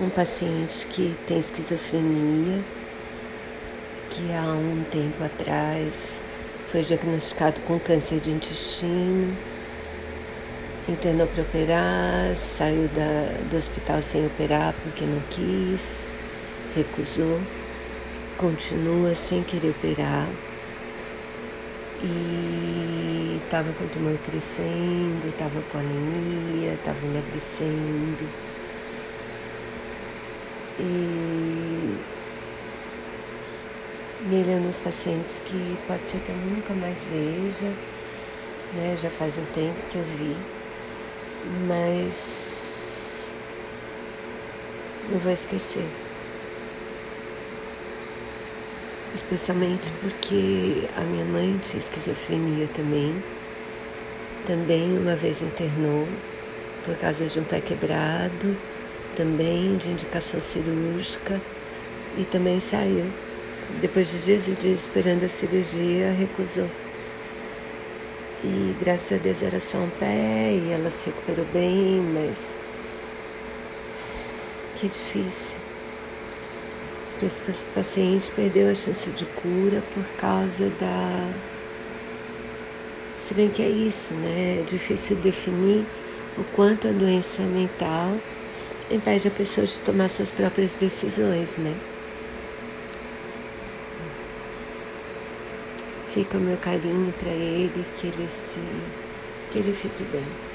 um paciente que tem esquizofrenia, que há um tempo atrás foi diagnosticado com câncer de intestino, internou para operar, saiu da, do hospital sem operar porque não quis, recusou, continua sem querer operar e estava com o tumor crescendo, estava com anemia, estava emagrecendo. E mirando os pacientes que pode ser que eu nunca mais veja, né? Já faz um tempo que eu vi, mas não vou esquecer. Especialmente porque a minha mãe tinha esquizofrenia também. Também uma vez internou por causa de um pé quebrado também de indicação cirúrgica e também saiu. Depois de dias e dias esperando a cirurgia, recusou. E graças a Deus era só um pé e ela se recuperou bem, mas que difícil. Esse paciente perdeu a chance de cura por causa da. Se bem que é isso, né? É difícil definir o quanto a doença mental impede a pessoa de tomar suas próprias decisões, né? Fica o meu carinho para ele, que ele se que ele fique bem.